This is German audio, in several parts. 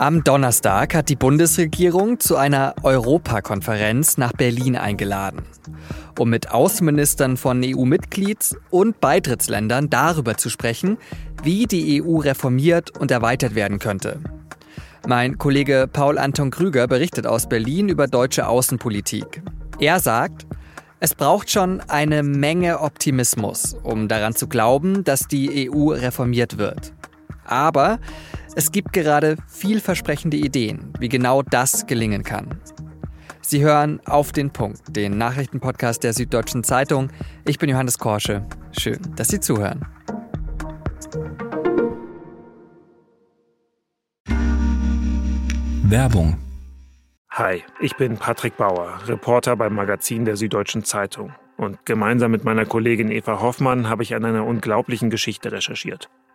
Am Donnerstag hat die Bundesregierung zu einer Europakonferenz nach Berlin eingeladen, um mit Außenministern von EU-Mitglieds- und Beitrittsländern darüber zu sprechen, wie die EU reformiert und erweitert werden könnte. Mein Kollege Paul Anton Krüger berichtet aus Berlin über deutsche Außenpolitik. Er sagt, es braucht schon eine Menge Optimismus, um daran zu glauben, dass die EU reformiert wird. Aber es gibt gerade vielversprechende Ideen, wie genau das gelingen kann. Sie hören auf den Punkt, den Nachrichtenpodcast der Süddeutschen Zeitung. Ich bin Johannes Korsche. Schön, dass Sie zuhören. Werbung. Hi, ich bin Patrick Bauer, Reporter beim Magazin der Süddeutschen Zeitung. Und gemeinsam mit meiner Kollegin Eva Hoffmann habe ich an einer unglaublichen Geschichte recherchiert.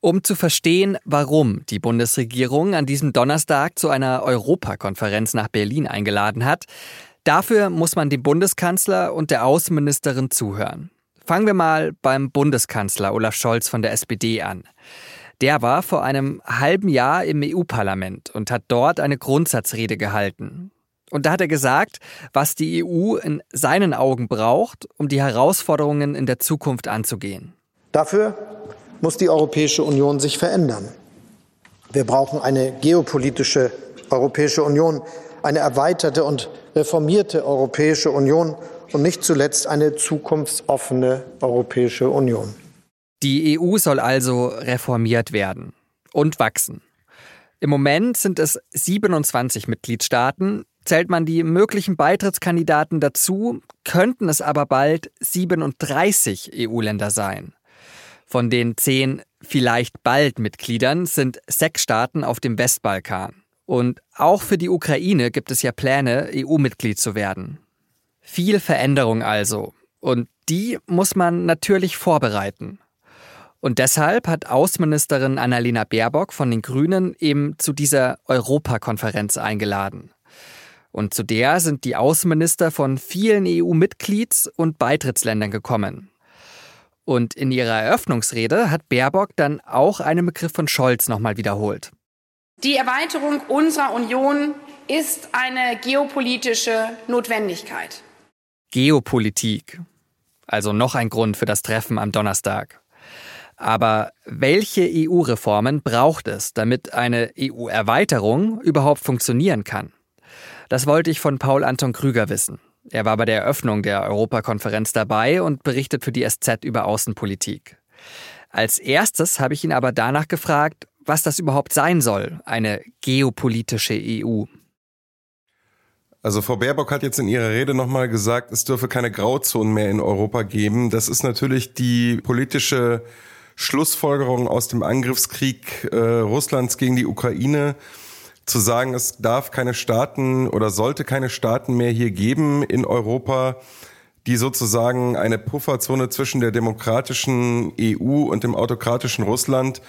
Um zu verstehen, warum die Bundesregierung an diesem Donnerstag zu einer Europakonferenz nach Berlin eingeladen hat, dafür muss man dem Bundeskanzler und der Außenministerin zuhören. Fangen wir mal beim Bundeskanzler Olaf Scholz von der SPD an. Der war vor einem halben Jahr im EU-Parlament und hat dort eine Grundsatzrede gehalten. Und da hat er gesagt, was die EU in seinen Augen braucht, um die Herausforderungen in der Zukunft anzugehen. Dafür muss die Europäische Union sich verändern. Wir brauchen eine geopolitische Europäische Union, eine erweiterte und reformierte Europäische Union und nicht zuletzt eine zukunftsoffene Europäische Union. Die EU soll also reformiert werden und wachsen. Im Moment sind es 27 Mitgliedstaaten. Zählt man die möglichen Beitrittskandidaten dazu, könnten es aber bald 37 EU-Länder sein. Von den zehn vielleicht bald Mitgliedern sind sechs Staaten auf dem Westbalkan. Und auch für die Ukraine gibt es ja Pläne, EU-Mitglied zu werden. Viel Veränderung also. Und die muss man natürlich vorbereiten. Und deshalb hat Außenministerin Annalena Baerbock von den Grünen eben zu dieser Europakonferenz eingeladen. Und zu der sind die Außenminister von vielen EU-Mitglieds- und Beitrittsländern gekommen. Und in ihrer Eröffnungsrede hat Baerbock dann auch einen Begriff von Scholz nochmal wiederholt. Die Erweiterung unserer Union ist eine geopolitische Notwendigkeit. Geopolitik. Also noch ein Grund für das Treffen am Donnerstag. Aber welche EU-Reformen braucht es, damit eine EU-Erweiterung überhaupt funktionieren kann? Das wollte ich von Paul Anton Krüger wissen. Er war bei der Eröffnung der Europakonferenz dabei und berichtet für die SZ über Außenpolitik. Als erstes habe ich ihn aber danach gefragt, was das überhaupt sein soll, eine geopolitische EU. Also Frau Baerbock hat jetzt in ihrer Rede nochmal gesagt, es dürfe keine Grauzonen mehr in Europa geben. Das ist natürlich die politische Schlussfolgerung aus dem Angriffskrieg äh, Russlands gegen die Ukraine zu sagen, es darf keine Staaten oder sollte keine Staaten mehr hier geben in Europa, die sozusagen eine Pufferzone zwischen der demokratischen EU und dem autokratischen Russland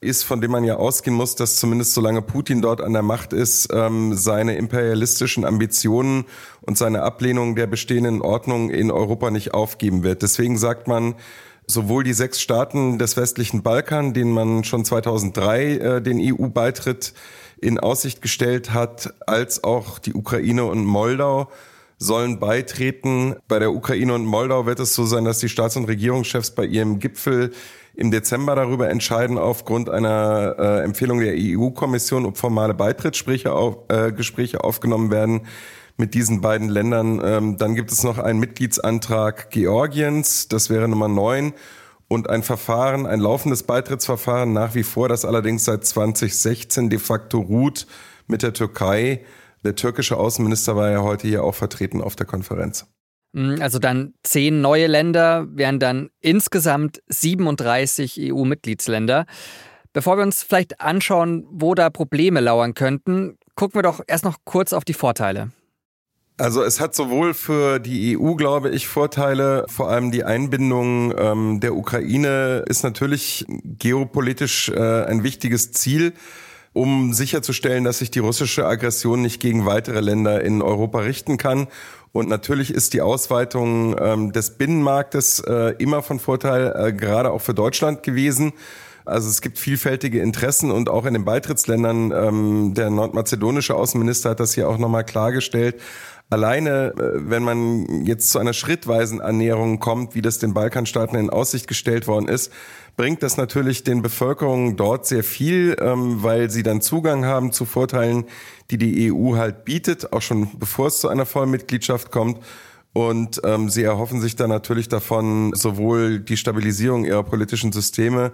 ist, von dem man ja ausgehen muss, dass zumindest solange Putin dort an der Macht ist, ähm, seine imperialistischen Ambitionen und seine Ablehnung der bestehenden Ordnung in Europa nicht aufgeben wird. Deswegen sagt man, sowohl die sechs Staaten des westlichen Balkan, denen man schon 2003 äh, den EU-Beitritt in Aussicht gestellt hat, als auch die Ukraine und Moldau sollen beitreten. Bei der Ukraine und Moldau wird es so sein, dass die Staats- und Regierungschefs bei ihrem Gipfel im Dezember darüber entscheiden, aufgrund einer äh, Empfehlung der EU-Kommission, ob formale Beitrittsgespräche auf, äh, Gespräche aufgenommen werden mit diesen beiden Ländern. Ähm, dann gibt es noch einen Mitgliedsantrag Georgiens, das wäre Nummer neun und ein Verfahren, ein laufendes Beitrittsverfahren nach wie vor, das allerdings seit 2016 de facto ruht mit der Türkei. Der türkische Außenminister war ja heute hier auch vertreten auf der Konferenz. Hm, also dann zehn neue Länder, wären dann insgesamt 37 EU-Mitgliedsländer. Bevor wir uns vielleicht anschauen, wo da Probleme lauern könnten, gucken wir doch erst noch kurz auf die Vorteile. Also es hat sowohl für die EU, glaube ich, Vorteile, vor allem die Einbindung ähm, der Ukraine ist natürlich geopolitisch äh, ein wichtiges Ziel, um sicherzustellen, dass sich die russische Aggression nicht gegen weitere Länder in Europa richten kann. Und natürlich ist die Ausweitung ähm, des Binnenmarktes äh, immer von Vorteil, äh, gerade auch für Deutschland gewesen. Also es gibt vielfältige Interessen und auch in den Beitrittsländern, ähm, der nordmazedonische Außenminister hat das hier auch nochmal klargestellt, Alleine, äh, wenn man jetzt zu einer schrittweisen Annäherung kommt, wie das den Balkanstaaten in Aussicht gestellt worden ist, bringt das natürlich den Bevölkerungen dort sehr viel, ähm, weil sie dann Zugang haben zu Vorteilen, die die EU halt bietet, auch schon bevor es zu einer Vollmitgliedschaft kommt. Und ähm, sie erhoffen sich dann natürlich davon sowohl die Stabilisierung ihrer politischen Systeme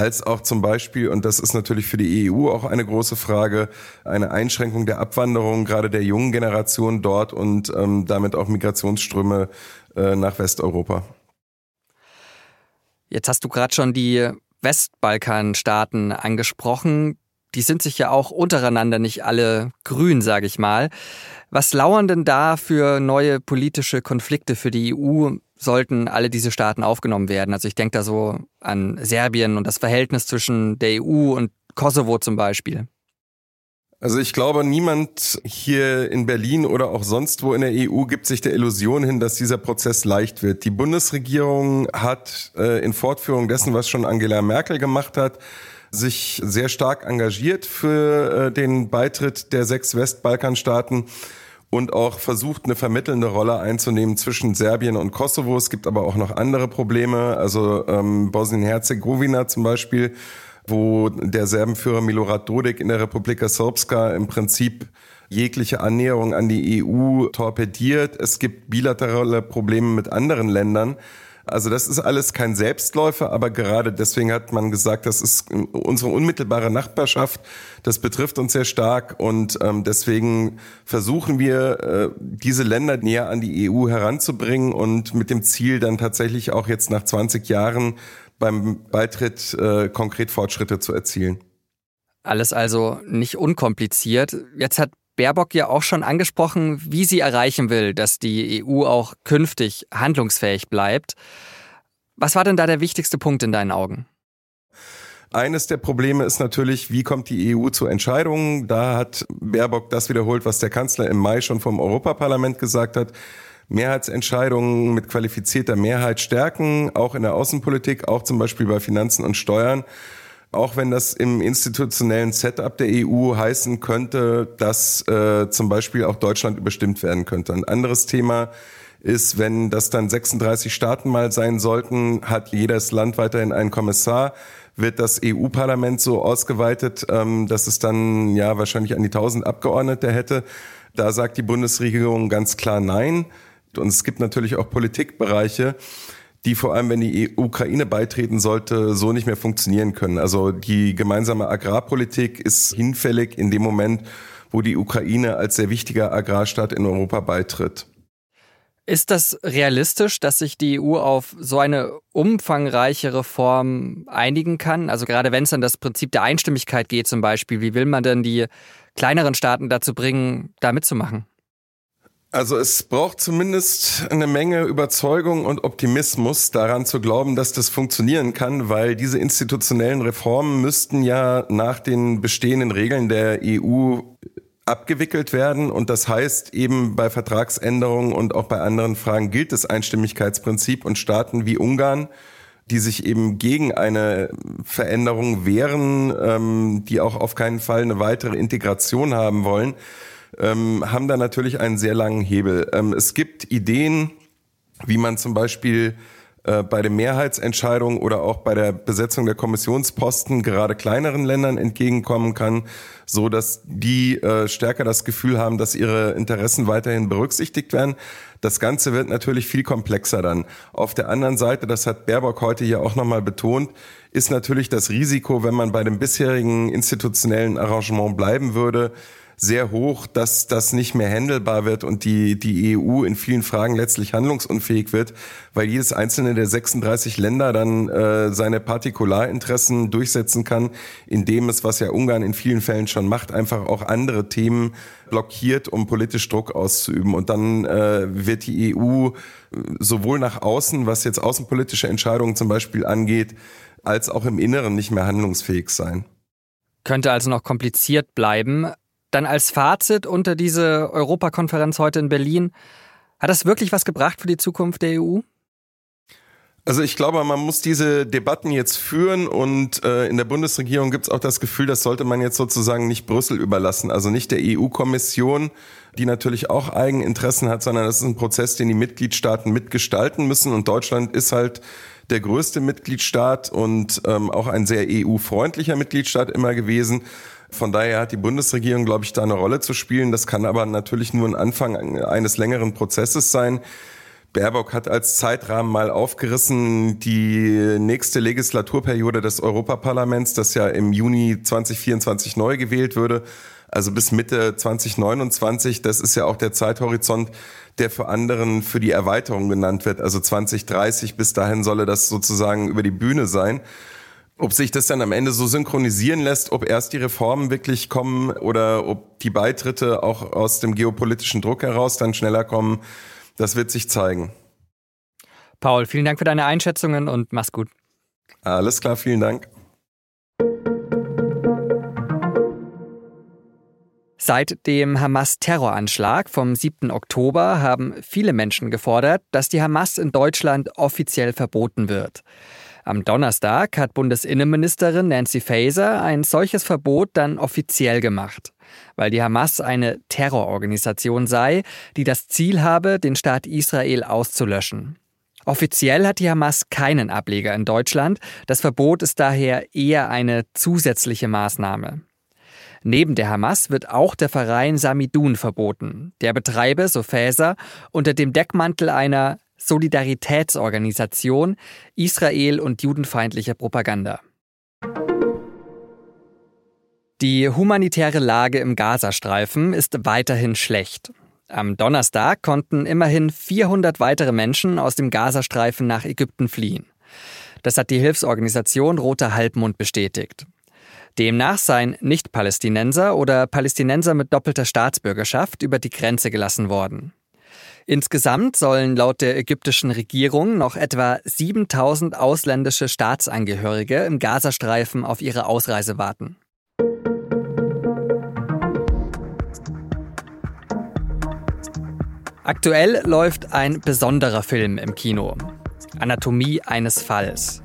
als auch zum Beispiel, und das ist natürlich für die EU auch eine große Frage, eine Einschränkung der Abwanderung gerade der jungen Generation dort und ähm, damit auch Migrationsströme äh, nach Westeuropa. Jetzt hast du gerade schon die Westbalkanstaaten angesprochen. Die sind sich ja auch untereinander nicht alle grün, sage ich mal. Was lauern denn da für neue politische Konflikte für die EU? Sollten alle diese Staaten aufgenommen werden? Also ich denke da so an Serbien und das Verhältnis zwischen der EU und Kosovo zum Beispiel. Also ich glaube, niemand hier in Berlin oder auch sonst wo in der EU gibt sich der Illusion hin, dass dieser Prozess leicht wird. Die Bundesregierung hat äh, in Fortführung dessen, was schon Angela Merkel gemacht hat, sich sehr stark engagiert für äh, den Beitritt der sechs Westbalkanstaaten und auch versucht, eine vermittelnde Rolle einzunehmen zwischen Serbien und Kosovo. Es gibt aber auch noch andere Probleme, also ähm, Bosnien-Herzegowina zum Beispiel, wo der Serbenführer Milorad Dodik in der Republika Srpska im Prinzip jegliche Annäherung an die EU torpediert. Es gibt bilaterale Probleme mit anderen Ländern. Also das ist alles kein Selbstläufer, aber gerade deswegen hat man gesagt, das ist unsere unmittelbare Nachbarschaft, das betrifft uns sehr stark und ähm, deswegen versuchen wir, äh, diese Länder näher an die EU heranzubringen und mit dem Ziel dann tatsächlich auch jetzt nach 20 Jahren beim Beitritt äh, konkret Fortschritte zu erzielen. Alles also nicht unkompliziert. Jetzt hat Baerbock ja auch schon angesprochen, wie sie erreichen will, dass die EU auch künftig handlungsfähig bleibt. Was war denn da der wichtigste Punkt in deinen Augen? Eines der Probleme ist natürlich, wie kommt die EU zu Entscheidungen? Da hat Baerbock das wiederholt, was der Kanzler im Mai schon vom Europaparlament gesagt hat. Mehrheitsentscheidungen mit qualifizierter Mehrheit stärken, auch in der Außenpolitik, auch zum Beispiel bei Finanzen und Steuern auch wenn das im institutionellen Setup der EU heißen könnte, dass äh, zum Beispiel auch Deutschland überstimmt werden könnte. Ein anderes Thema ist, wenn das dann 36 Staaten mal sein sollten, hat jedes Land weiterhin einen Kommissar, wird das EU-Parlament so ausgeweitet, ähm, dass es dann ja wahrscheinlich an die 1000 Abgeordnete hätte. Da sagt die Bundesregierung ganz klar Nein. Und es gibt natürlich auch Politikbereiche, die vor allem, wenn die Ukraine beitreten sollte, so nicht mehr funktionieren können. Also die gemeinsame Agrarpolitik ist hinfällig in dem Moment, wo die Ukraine als sehr wichtiger Agrarstaat in Europa beitritt. Ist das realistisch, dass sich die EU auf so eine umfangreiche Reform einigen kann? Also gerade wenn es an das Prinzip der Einstimmigkeit geht zum Beispiel, wie will man denn die kleineren Staaten dazu bringen, da mitzumachen? Also es braucht zumindest eine Menge Überzeugung und Optimismus daran zu glauben, dass das funktionieren kann, weil diese institutionellen Reformen müssten ja nach den bestehenden Regeln der EU abgewickelt werden. Und das heißt eben bei Vertragsänderungen und auch bei anderen Fragen gilt das Einstimmigkeitsprinzip und Staaten wie Ungarn, die sich eben gegen eine Veränderung wehren, ähm, die auch auf keinen Fall eine weitere Integration haben wollen, ähm, haben da natürlich einen sehr langen Hebel. Ähm, es gibt Ideen, wie man zum Beispiel äh, bei der Mehrheitsentscheidung oder auch bei der Besetzung der Kommissionsposten gerade kleineren Ländern entgegenkommen kann, so dass die äh, stärker das Gefühl haben, dass ihre Interessen weiterhin berücksichtigt werden. Das Ganze wird natürlich viel komplexer dann. Auf der anderen Seite, das hat Baerbock heute hier auch nochmal betont, ist natürlich das Risiko, wenn man bei dem bisherigen institutionellen Arrangement bleiben würde, sehr hoch, dass das nicht mehr handelbar wird und die, die EU in vielen Fragen letztlich handlungsunfähig wird, weil jedes einzelne der 36 Länder dann äh, seine Partikularinteressen durchsetzen kann, indem es, was ja Ungarn in vielen Fällen schon macht, einfach auch andere Themen blockiert, um politisch Druck auszuüben. Und dann äh, wird die EU äh, sowohl nach außen, was jetzt außenpolitische Entscheidungen zum Beispiel angeht, als auch im Inneren nicht mehr handlungsfähig sein. Könnte also noch kompliziert bleiben. Dann als Fazit unter diese Europakonferenz heute in Berlin, hat das wirklich was gebracht für die Zukunft der EU? Also ich glaube, man muss diese Debatten jetzt führen und äh, in der Bundesregierung gibt es auch das Gefühl, das sollte man jetzt sozusagen nicht Brüssel überlassen, also nicht der EU-Kommission, die natürlich auch Eigeninteressen hat, sondern das ist ein Prozess, den die Mitgliedstaaten mitgestalten müssen und Deutschland ist halt der größte Mitgliedstaat und ähm, auch ein sehr EU-freundlicher Mitgliedstaat immer gewesen. Von daher hat die Bundesregierung, glaube ich, da eine Rolle zu spielen. Das kann aber natürlich nur ein Anfang eines längeren Prozesses sein. Baerbock hat als Zeitrahmen mal aufgerissen die nächste Legislaturperiode des Europaparlaments, das ja im Juni 2024 neu gewählt würde. Also bis Mitte 2029, das ist ja auch der Zeithorizont, der für anderen für die Erweiterung genannt wird. Also 2030, bis dahin solle das sozusagen über die Bühne sein. Ob sich das dann am Ende so synchronisieren lässt, ob erst die Reformen wirklich kommen oder ob die Beitritte auch aus dem geopolitischen Druck heraus dann schneller kommen, das wird sich zeigen. Paul, vielen Dank für deine Einschätzungen und mach's gut. Alles klar, vielen Dank. Seit dem Hamas-Terroranschlag vom 7. Oktober haben viele Menschen gefordert, dass die Hamas in Deutschland offiziell verboten wird. Am Donnerstag hat Bundesinnenministerin Nancy Faeser ein solches Verbot dann offiziell gemacht, weil die Hamas eine Terrororganisation sei, die das Ziel habe, den Staat Israel auszulöschen. Offiziell hat die Hamas keinen Ableger in Deutschland, das Verbot ist daher eher eine zusätzliche Maßnahme. Neben der Hamas wird auch der Verein Samidun verboten. Der betreibe, so Faeser, unter dem Deckmantel einer Solidaritätsorganisation Israel und judenfeindlicher Propaganda. Die humanitäre Lage im Gazastreifen ist weiterhin schlecht. Am Donnerstag konnten immerhin 400 weitere Menschen aus dem Gazastreifen nach Ägypten fliehen. Das hat die Hilfsorganisation Roter Halbmond bestätigt. Demnach seien Nicht-Palästinenser oder Palästinenser mit doppelter Staatsbürgerschaft über die Grenze gelassen worden. Insgesamt sollen laut der ägyptischen Regierung noch etwa 7000 ausländische Staatsangehörige im Gazastreifen auf ihre Ausreise warten. Aktuell läuft ein besonderer Film im Kino. Anatomie eines Falls.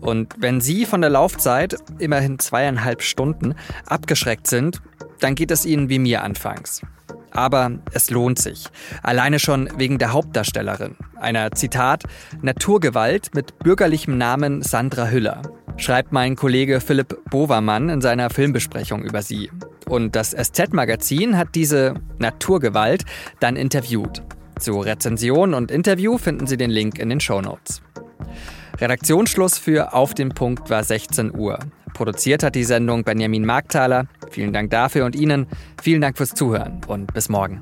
Und wenn Sie von der Laufzeit, immerhin zweieinhalb Stunden, abgeschreckt sind, dann geht es Ihnen wie mir anfangs. Aber es lohnt sich. Alleine schon wegen der Hauptdarstellerin, einer Zitat Naturgewalt mit bürgerlichem Namen Sandra Hüller, schreibt mein Kollege Philipp Bovermann in seiner Filmbesprechung über sie. Und das SZ-Magazin hat diese Naturgewalt dann interviewt. Zu Rezension und Interview finden Sie den Link in den Show Notes. Redaktionsschluss für Auf den Punkt war 16 Uhr. Produziert hat die Sendung Benjamin Markthaler. Vielen Dank dafür und Ihnen. Vielen Dank fürs Zuhören und bis morgen.